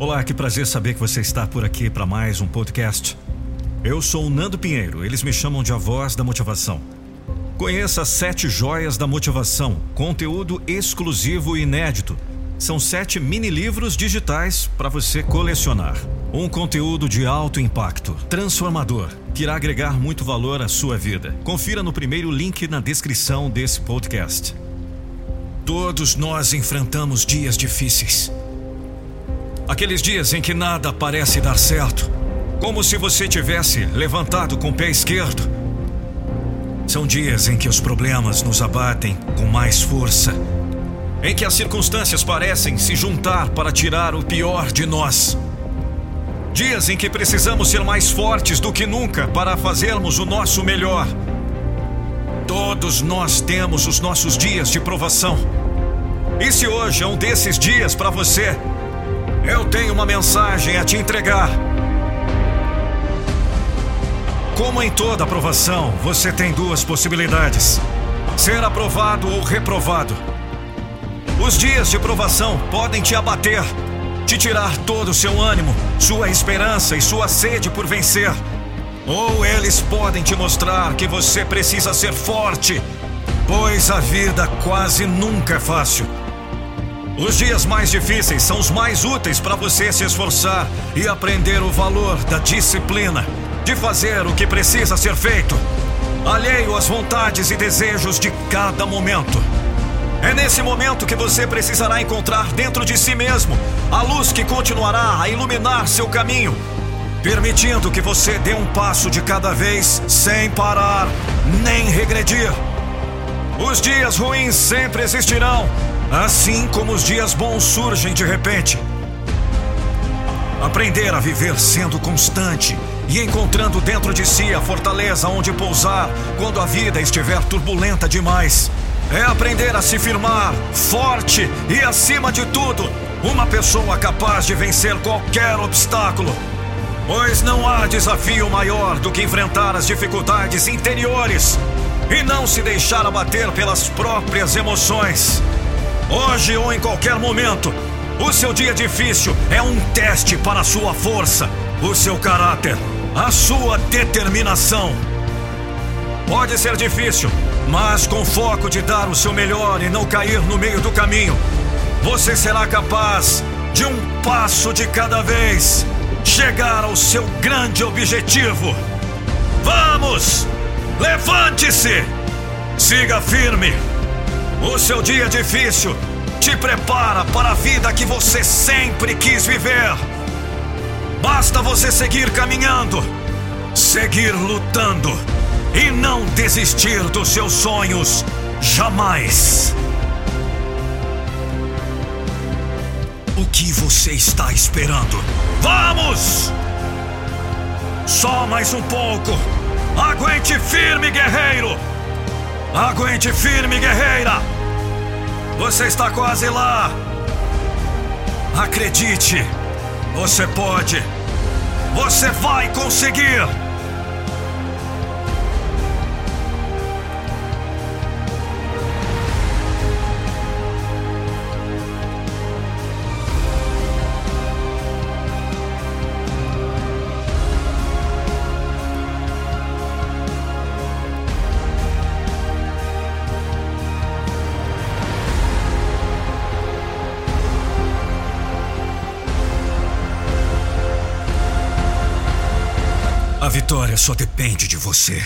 Olá, que prazer saber que você está por aqui para mais um podcast. Eu sou o Nando Pinheiro, eles me chamam de A Voz da Motivação. Conheça as sete joias da motivação, conteúdo exclusivo e inédito. São sete mini-livros digitais para você colecionar. Um conteúdo de alto impacto, transformador, que irá agregar muito valor à sua vida. Confira no primeiro link na descrição desse podcast. Todos nós enfrentamos dias difíceis. Aqueles dias em que nada parece dar certo, como se você tivesse levantado com o pé esquerdo. São dias em que os problemas nos abatem com mais força, em que as circunstâncias parecem se juntar para tirar o pior de nós. Dias em que precisamos ser mais fortes do que nunca para fazermos o nosso melhor. Todos nós temos os nossos dias de provação. E se hoje é um desses dias para você, eu tenho uma mensagem a te entregar. Como em toda aprovação, você tem duas possibilidades: ser aprovado ou reprovado. Os dias de provação podem te abater, te tirar todo o seu ânimo, sua esperança e sua sede por vencer. Ou eles podem te mostrar que você precisa ser forte, pois a vida quase nunca é fácil. Os dias mais difíceis são os mais úteis para você se esforçar e aprender o valor da disciplina, de fazer o que precisa ser feito, alheio às vontades e desejos de cada momento. É nesse momento que você precisará encontrar dentro de si mesmo a luz que continuará a iluminar seu caminho, permitindo que você dê um passo de cada vez sem parar nem regredir. Os dias ruins sempre existirão Assim como os dias bons surgem de repente. Aprender a viver sendo constante e encontrando dentro de si a fortaleza onde pousar quando a vida estiver turbulenta demais. É aprender a se firmar, forte e, acima de tudo, uma pessoa capaz de vencer qualquer obstáculo. Pois não há desafio maior do que enfrentar as dificuldades interiores e não se deixar abater pelas próprias emoções. Hoje ou em qualquer momento, o seu dia difícil é um teste para a sua força, o seu caráter, a sua determinação. Pode ser difícil, mas com foco de dar o seu melhor e não cair no meio do caminho, você será capaz de um passo de cada vez chegar ao seu grande objetivo. Vamos! Levante-se! Siga firme! O seu dia difícil te prepara para a vida que você sempre quis viver. Basta você seguir caminhando, seguir lutando e não desistir dos seus sonhos jamais. O que você está esperando? Vamos! Só mais um pouco. Aguente firme, guerreiro! Aguente firme, guerreira! Você está quase lá! Acredite! Você pode! Você vai conseguir! A vitória só depende de você.